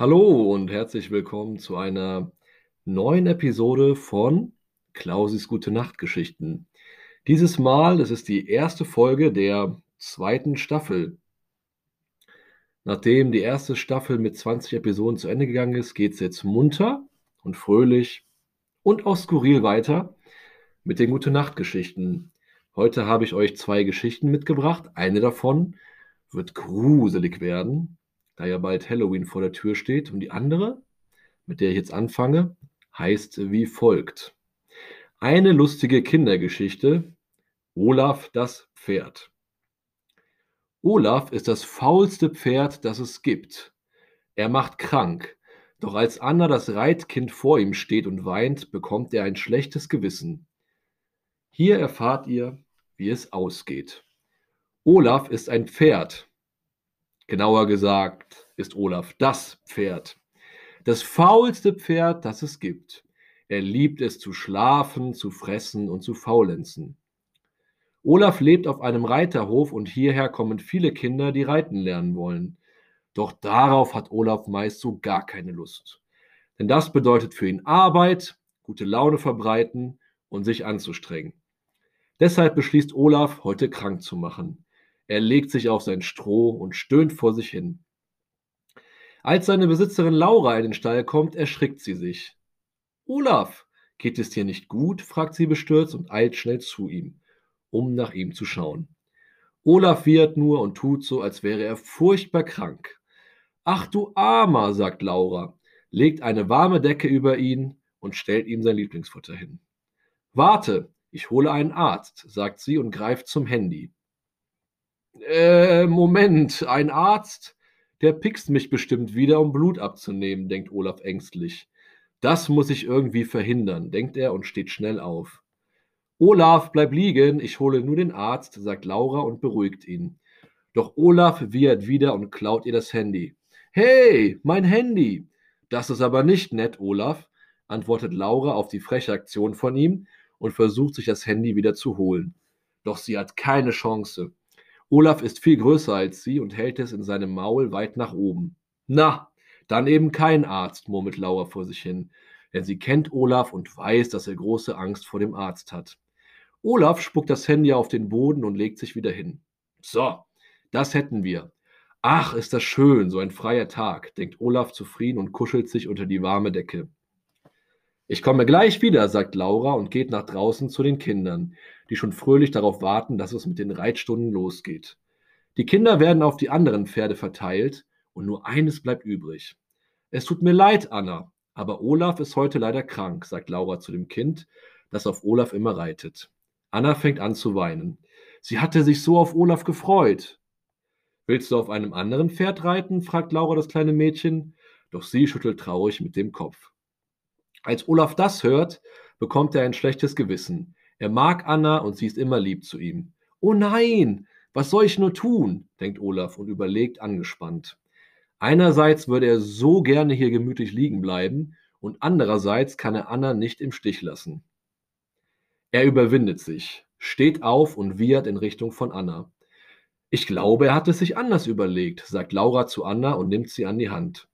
Hallo und herzlich willkommen zu einer neuen Episode von Klausis Gute Nacht Geschichten. Dieses Mal, das ist die erste Folge der zweiten Staffel. Nachdem die erste Staffel mit 20 Episoden zu Ende gegangen ist, geht es jetzt munter und fröhlich und auch skurril weiter mit den Gute Nacht Geschichten. Heute habe ich euch zwei Geschichten mitgebracht. Eine davon wird gruselig werden da ja bald Halloween vor der Tür steht. Und die andere, mit der ich jetzt anfange, heißt wie folgt. Eine lustige Kindergeschichte. Olaf das Pferd. Olaf ist das faulste Pferd, das es gibt. Er macht krank. Doch als Anna das Reitkind vor ihm steht und weint, bekommt er ein schlechtes Gewissen. Hier erfahrt ihr, wie es ausgeht. Olaf ist ein Pferd, Genauer gesagt ist Olaf das Pferd. Das faulste Pferd, das es gibt. Er liebt es zu schlafen, zu fressen und zu faulenzen. Olaf lebt auf einem Reiterhof und hierher kommen viele Kinder, die reiten lernen wollen. Doch darauf hat Olaf meist so gar keine Lust. Denn das bedeutet für ihn Arbeit, gute Laune verbreiten und sich anzustrengen. Deshalb beschließt Olaf, heute krank zu machen. Er legt sich auf sein Stroh und stöhnt vor sich hin. Als seine Besitzerin Laura in den Stall kommt, erschrickt sie sich. Olaf, geht es dir nicht gut? fragt sie bestürzt und eilt schnell zu ihm, um nach ihm zu schauen. Olaf wiehert nur und tut so, als wäre er furchtbar krank. Ach du Armer, sagt Laura, legt eine warme Decke über ihn und stellt ihm sein Lieblingsfutter hin. Warte, ich hole einen Arzt, sagt sie und greift zum Handy. Äh, Moment, ein Arzt? Der pickst mich bestimmt wieder, um Blut abzunehmen, denkt Olaf ängstlich. Das muss ich irgendwie verhindern, denkt er und steht schnell auf. Olaf, bleib liegen, ich hole nur den Arzt, sagt Laura und beruhigt ihn. Doch Olaf wiehert wieder und klaut ihr das Handy. Hey, mein Handy! Das ist aber nicht nett, Olaf, antwortet Laura auf die freche Aktion von ihm und versucht sich das Handy wieder zu holen. Doch sie hat keine Chance. Olaf ist viel größer als sie und hält es in seinem Maul weit nach oben. Na, dann eben kein Arzt, murmelt Laura vor sich hin, denn sie kennt Olaf und weiß, dass er große Angst vor dem Arzt hat. Olaf spuckt das Handy auf den Boden und legt sich wieder hin. So, das hätten wir. Ach, ist das schön, so ein freier Tag, denkt Olaf zufrieden und kuschelt sich unter die warme Decke. Ich komme gleich wieder, sagt Laura und geht nach draußen zu den Kindern, die schon fröhlich darauf warten, dass es mit den Reitstunden losgeht. Die Kinder werden auf die anderen Pferde verteilt und nur eines bleibt übrig. Es tut mir leid, Anna, aber Olaf ist heute leider krank, sagt Laura zu dem Kind, das auf Olaf immer reitet. Anna fängt an zu weinen. Sie hatte sich so auf Olaf gefreut. Willst du auf einem anderen Pferd reiten? fragt Laura das kleine Mädchen, doch sie schüttelt traurig mit dem Kopf. Als Olaf das hört, bekommt er ein schlechtes Gewissen. Er mag Anna und sie ist immer lieb zu ihm. Oh nein, was soll ich nur tun? denkt Olaf und überlegt angespannt. Einerseits würde er so gerne hier gemütlich liegen bleiben und andererseits kann er Anna nicht im Stich lassen. Er überwindet sich, steht auf und wiehert in Richtung von Anna. Ich glaube, er hat es sich anders überlegt, sagt Laura zu Anna und nimmt sie an die Hand.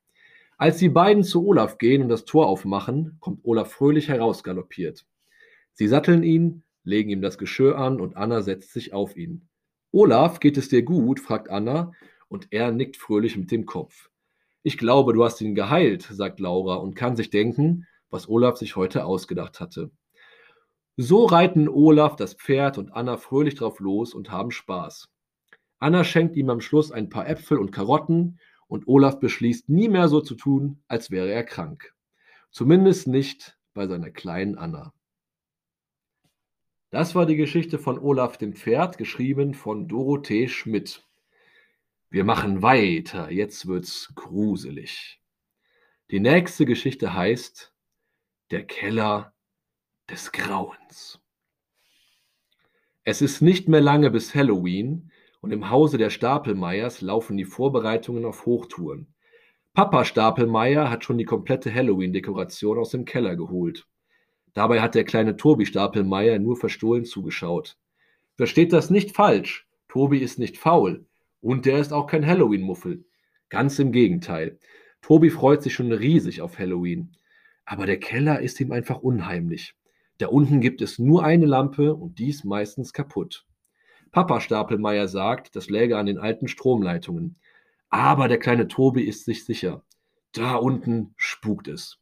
Als die beiden zu Olaf gehen und das Tor aufmachen, kommt Olaf fröhlich herausgaloppiert. Sie satteln ihn, legen ihm das Geschirr an und Anna setzt sich auf ihn. Olaf, geht es dir gut? fragt Anna und er nickt fröhlich mit dem Kopf. Ich glaube, du hast ihn geheilt, sagt Laura und kann sich denken, was Olaf sich heute ausgedacht hatte. So reiten Olaf, das Pferd und Anna fröhlich drauf los und haben Spaß. Anna schenkt ihm am Schluss ein paar Äpfel und Karotten und Olaf beschließt, nie mehr so zu tun, als wäre er krank. Zumindest nicht bei seiner kleinen Anna. Das war die Geschichte von Olaf dem Pferd, geschrieben von Dorothee Schmidt. Wir machen weiter, jetzt wird's gruselig. Die nächste Geschichte heißt Der Keller des Grauens. Es ist nicht mehr lange bis Halloween, und im Hause der Stapelmeiers laufen die Vorbereitungen auf Hochtouren. Papa Stapelmeier hat schon die komplette Halloween-Dekoration aus dem Keller geholt. Dabei hat der kleine Tobi Stapelmeier nur verstohlen zugeschaut. Versteht das nicht falsch. Tobi ist nicht faul. Und der ist auch kein Halloween-Muffel. Ganz im Gegenteil. Tobi freut sich schon riesig auf Halloween. Aber der Keller ist ihm einfach unheimlich. Da unten gibt es nur eine Lampe und die ist meistens kaputt. Papa Stapelmeier sagt, das läge an den alten Stromleitungen. Aber der kleine Tobi ist sich sicher. Da unten spukt es.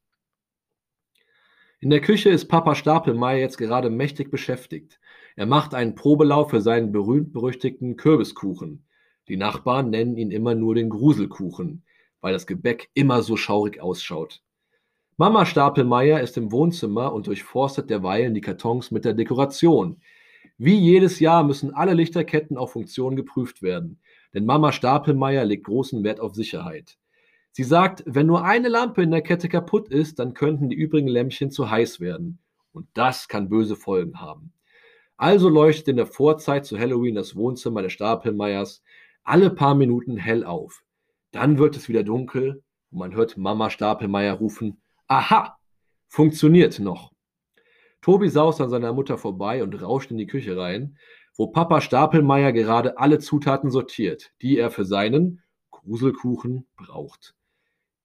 In der Küche ist Papa Stapelmeier jetzt gerade mächtig beschäftigt. Er macht einen Probelauf für seinen berühmt-berüchtigten Kürbiskuchen. Die Nachbarn nennen ihn immer nur den Gruselkuchen, weil das Gebäck immer so schaurig ausschaut. Mama Stapelmeier ist im Wohnzimmer und durchforstet derweilen die Kartons mit der Dekoration. Wie jedes Jahr müssen alle Lichterketten auf Funktion geprüft werden, denn Mama Stapelmeier legt großen Wert auf Sicherheit. Sie sagt, wenn nur eine Lampe in der Kette kaputt ist, dann könnten die übrigen Lämpchen zu heiß werden. Und das kann böse Folgen haben. Also leuchtet in der Vorzeit zu Halloween das Wohnzimmer der Stapelmeiers alle paar Minuten hell auf. Dann wird es wieder dunkel und man hört Mama Stapelmeier rufen, Aha, funktioniert noch. Tobi saust an seiner Mutter vorbei und rauscht in die Küche rein, wo Papa Stapelmeier gerade alle Zutaten sortiert, die er für seinen Gruselkuchen braucht.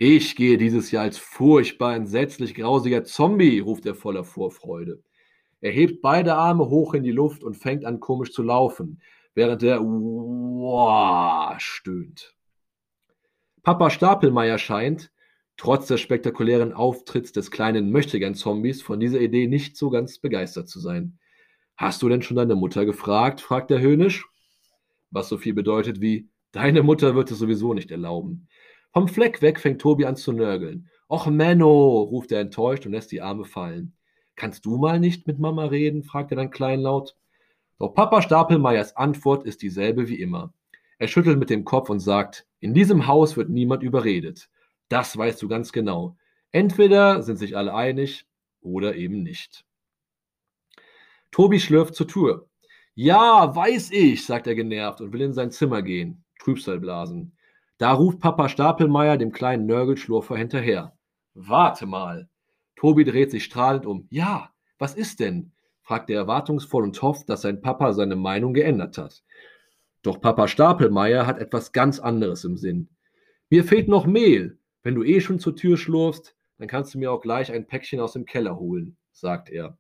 Ich gehe dieses Jahr als furchtbar entsetzlich grausiger Zombie, ruft er voller Vorfreude. Er hebt beide Arme hoch in die Luft und fängt an komisch zu laufen, während er Uah stöhnt. Papa Stapelmeier scheint, trotz des spektakulären Auftritts des kleinen Möchtegern-Zombies, von dieser Idee nicht so ganz begeistert zu sein. Hast du denn schon deine Mutter gefragt? fragt er höhnisch. Was so viel bedeutet wie, deine Mutter wird es sowieso nicht erlauben. Vom Fleck weg fängt Tobi an zu nörgeln. Och, Menno, ruft er enttäuscht und lässt die Arme fallen. Kannst du mal nicht mit Mama reden? fragt er dann kleinlaut. Doch Papa Stapelmeiers Antwort ist dieselbe wie immer. Er schüttelt mit dem Kopf und sagt, in diesem Haus wird niemand überredet. Das weißt du ganz genau. Entweder sind sich alle einig oder eben nicht. Tobi schlürft zur Tür. Ja, weiß ich, sagt er genervt und will in sein Zimmer gehen. Trübsal blasen. Da ruft Papa Stapelmeier dem kleinen Nörgelschlurfer hinterher. Warte mal. Tobi dreht sich strahlend um. Ja, was ist denn? fragt er erwartungsvoll und hofft, dass sein Papa seine Meinung geändert hat. Doch Papa Stapelmeier hat etwas ganz anderes im Sinn. Mir fehlt noch Mehl. Wenn du eh schon zur Tür schlurfst, dann kannst du mir auch gleich ein Päckchen aus dem Keller holen, sagt er.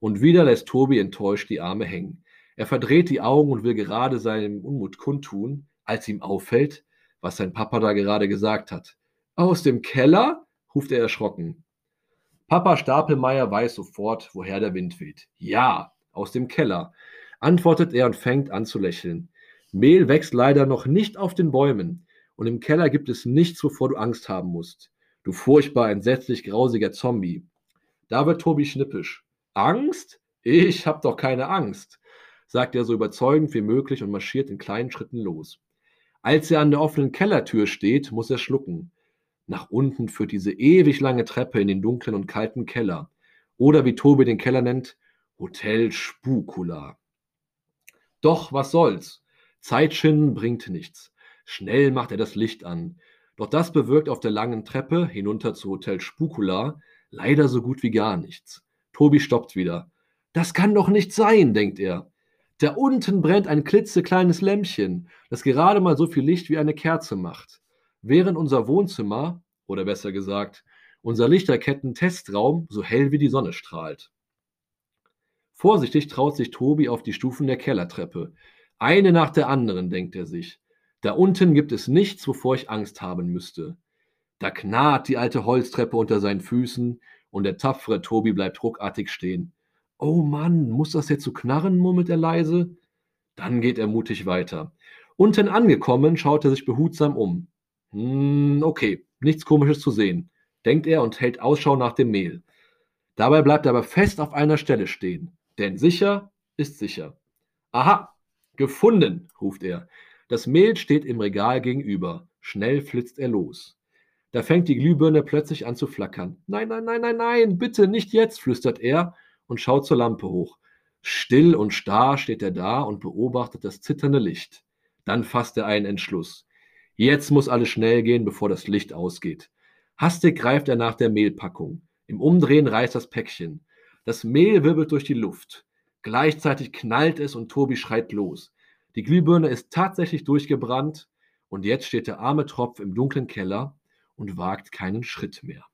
Und wieder lässt Tobi enttäuscht die Arme hängen. Er verdreht die Augen und will gerade seinen Unmut kundtun, als ihm auffällt, was sein Papa da gerade gesagt hat. Aus dem Keller? ruft er erschrocken. Papa Stapelmeier weiß sofort, woher der Wind weht. Ja, aus dem Keller, antwortet er und fängt an zu lächeln. Mehl wächst leider noch nicht auf den Bäumen, und im Keller gibt es nichts, wovor du Angst haben musst. Du furchtbar entsetzlich grausiger Zombie. Da wird Tobi schnippisch. Angst? Ich hab doch keine Angst, sagt er so überzeugend wie möglich und marschiert in kleinen Schritten los. Als er an der offenen Kellertür steht, muss er schlucken. Nach unten führt diese ewig lange Treppe in den dunklen und kalten Keller. Oder wie Tobi den Keller nennt, Hotel Spukula. Doch was soll's? Zeitschinden bringt nichts. Schnell macht er das Licht an. Doch das bewirkt auf der langen Treppe hinunter zu Hotel Spukula leider so gut wie gar nichts. Tobi stoppt wieder. Das kann doch nicht sein, denkt er. Da unten brennt ein klitzekleines Lämpchen, das gerade mal so viel Licht wie eine Kerze macht während unser Wohnzimmer, oder besser gesagt, unser Lichterketten-Testraum so hell wie die Sonne strahlt. Vorsichtig traut sich Tobi auf die Stufen der Kellertreppe. Eine nach der anderen, denkt er sich. Da unten gibt es nichts, wovor ich Angst haben müsste. Da knarrt die alte Holztreppe unter seinen Füßen und der tapfere Tobi bleibt ruckartig stehen. Oh Mann, muss das jetzt so knarren, murmelt er leise. Dann geht er mutig weiter. Unten angekommen, schaut er sich behutsam um. Hm, okay, nichts Komisches zu sehen, denkt er und hält Ausschau nach dem Mehl. Dabei bleibt er aber fest auf einer Stelle stehen, denn sicher ist sicher. Aha, gefunden, ruft er. Das Mehl steht im Regal gegenüber. Schnell flitzt er los. Da fängt die Glühbirne plötzlich an zu flackern. Nein, nein, nein, nein, nein, bitte nicht jetzt, flüstert er und schaut zur Lampe hoch. Still und starr steht er da und beobachtet das zitternde Licht. Dann fasst er einen Entschluss. Jetzt muss alles schnell gehen, bevor das Licht ausgeht. Hastig greift er nach der Mehlpackung. Im Umdrehen reißt das Päckchen. Das Mehl wirbelt durch die Luft. Gleichzeitig knallt es und Tobi schreit los. Die Glühbirne ist tatsächlich durchgebrannt und jetzt steht der arme Tropf im dunklen Keller und wagt keinen Schritt mehr.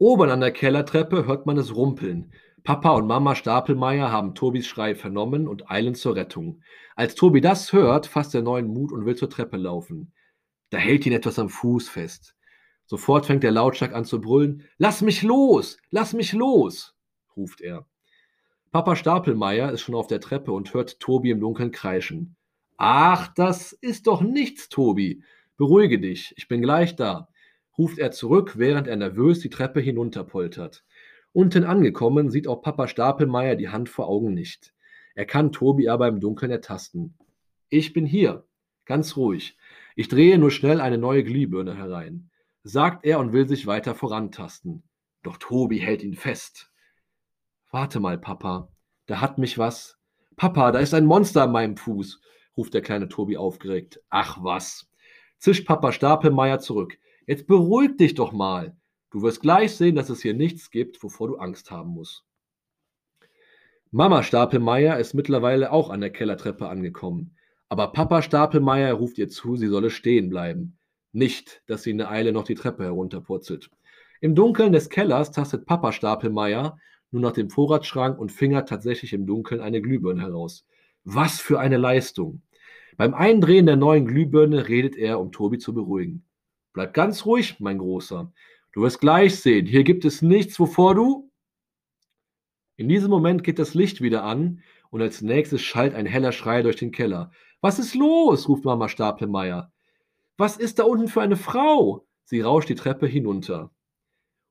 Oben an der Kellertreppe hört man es rumpeln. Papa und Mama Stapelmeier haben Tobis Schrei vernommen und eilen zur Rettung. Als Tobi das hört, fasst er neuen Mut und will zur Treppe laufen. Da hält ihn etwas am Fuß fest. Sofort fängt er lautstark an zu brüllen. Lass mich los! Lass mich los! ruft er. Papa Stapelmeier ist schon auf der Treppe und hört Tobi im Dunkeln kreischen. Ach, das ist doch nichts, Tobi. Beruhige dich, ich bin gleich da, ruft er zurück, während er nervös die Treppe hinunterpoltert. Unten angekommen sieht auch Papa Stapelmeier die Hand vor Augen nicht. Er kann Tobi aber im Dunkeln ertasten. Ich bin hier, ganz ruhig. Ich drehe nur schnell eine neue Glühbirne herein, sagt er und will sich weiter vorantasten. Doch Tobi hält ihn fest. Warte mal, Papa, da hat mich was. Papa, da ist ein Monster an meinem Fuß, ruft der kleine Tobi aufgeregt. Ach was, zischt Papa Stapelmeier zurück. Jetzt beruhig dich doch mal. Du wirst gleich sehen, dass es hier nichts gibt, wovor du Angst haben musst. Mama Stapelmeier ist mittlerweile auch an der Kellertreppe angekommen. Aber Papa Stapelmeier ruft ihr zu, sie solle stehen bleiben. Nicht, dass sie in der Eile noch die Treppe herunterpurzelt. Im Dunkeln des Kellers tastet Papa Stapelmeier nur nach dem Vorratsschrank und fingert tatsächlich im Dunkeln eine Glühbirne heraus. Was für eine Leistung! Beim Eindrehen der neuen Glühbirne redet er, um Tobi zu beruhigen. Bleib ganz ruhig, mein Großer. Du wirst gleich sehen, hier gibt es nichts, wovor du. In diesem Moment geht das Licht wieder an und als nächstes schallt ein heller Schrei durch den Keller. Was ist los? ruft Mama Stapelmeier. Was ist da unten für eine Frau? Sie rauscht die Treppe hinunter.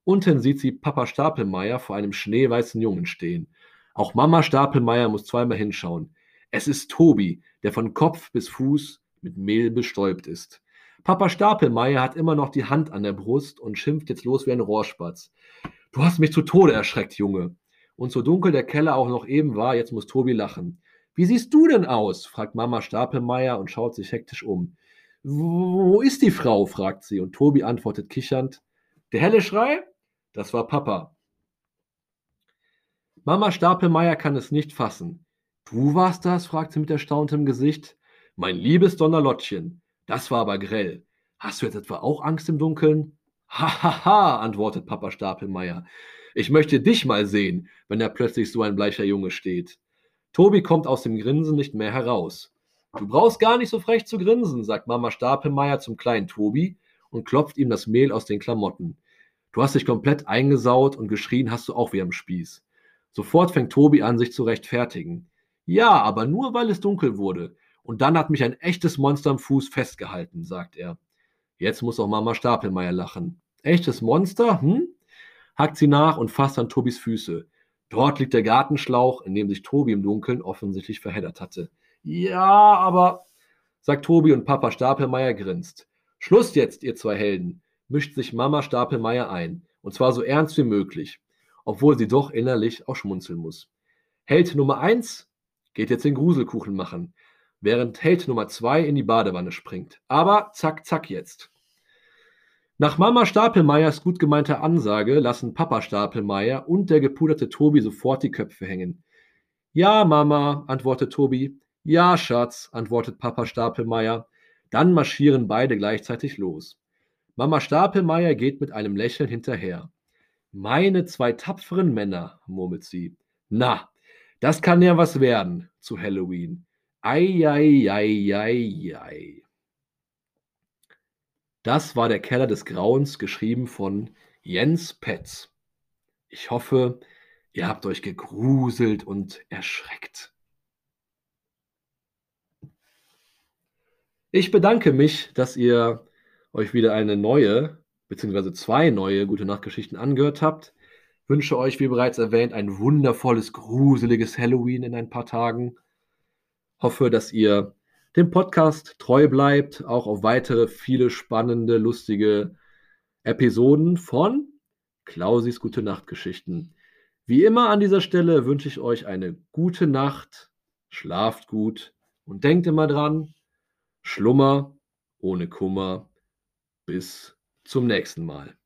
Unten sieht sie Papa Stapelmeier vor einem schneeweißen Jungen stehen. Auch Mama Stapelmeier muss zweimal hinschauen. Es ist Tobi, der von Kopf bis Fuß mit Mehl bestäubt ist. Papa Stapelmeier hat immer noch die Hand an der Brust und schimpft jetzt los wie ein Rohrspatz. Du hast mich zu Tode erschreckt, Junge. Und so dunkel der Keller auch noch eben war, jetzt muss Tobi lachen. Wie siehst du denn aus? fragt Mama Stapelmeier und schaut sich hektisch um. Wo ist die Frau? fragt sie und Tobi antwortet kichernd. Der helle Schrei? Das war Papa. Mama Stapelmeier kann es nicht fassen. Du warst das? fragt sie mit erstauntem Gesicht. Mein liebes Donnerlottchen, das war aber grell. Hast du jetzt etwa auch Angst im Dunkeln? Ha, ha, ha, antwortet Papa Stapelmeier. Ich möchte dich mal sehen, wenn da plötzlich so ein bleicher Junge steht. Tobi kommt aus dem Grinsen nicht mehr heraus. Du brauchst gar nicht so frech zu grinsen, sagt Mama Stapelmeier zum kleinen Tobi und klopft ihm das Mehl aus den Klamotten. Du hast dich komplett eingesaut und geschrien hast du auch wie am Spieß. Sofort fängt Tobi an, sich zu rechtfertigen. Ja, aber nur weil es dunkel wurde. Und dann hat mich ein echtes Monster am Fuß festgehalten, sagt er. Jetzt muss auch Mama Stapelmeier lachen. Echtes Monster? Hm? Hackt sie nach und fasst an Tobis Füße. Dort liegt der Gartenschlauch, in dem sich Tobi im Dunkeln offensichtlich verheddert hatte. Ja, aber, sagt Tobi und Papa Stapelmeier grinst. Schluss jetzt, ihr zwei Helden, mischt sich Mama Stapelmeier ein, und zwar so ernst wie möglich, obwohl sie doch innerlich auch schmunzeln muss. Held Nummer eins geht jetzt den Gruselkuchen machen während Held Nummer 2 in die Badewanne springt. Aber zack, zack jetzt. Nach Mama Stapelmeiers gut gemeinter Ansage lassen Papa Stapelmeier und der gepuderte Tobi sofort die Köpfe hängen. Ja, Mama, antwortet Tobi. Ja, Schatz, antwortet Papa Stapelmeier. Dann marschieren beide gleichzeitig los. Mama Stapelmeier geht mit einem Lächeln hinterher. Meine zwei tapferen Männer, murmelt sie. Na, das kann ja was werden zu Halloween. Eieieiei. Das war der Keller des Grauens, geschrieben von Jens Petz. Ich hoffe, ihr habt euch gegruselt und erschreckt. Ich bedanke mich, dass ihr euch wieder eine neue, beziehungsweise zwei neue Gute Nachtgeschichten angehört habt. Wünsche euch, wie bereits erwähnt, ein wundervolles, gruseliges Halloween in ein paar Tagen hoffe, dass ihr dem Podcast treu bleibt, auch auf weitere viele spannende, lustige Episoden von Klausis Gute Nacht Geschichten. Wie immer an dieser Stelle wünsche ich euch eine gute Nacht, schlaft gut und denkt immer dran, Schlummer ohne Kummer. Bis zum nächsten Mal.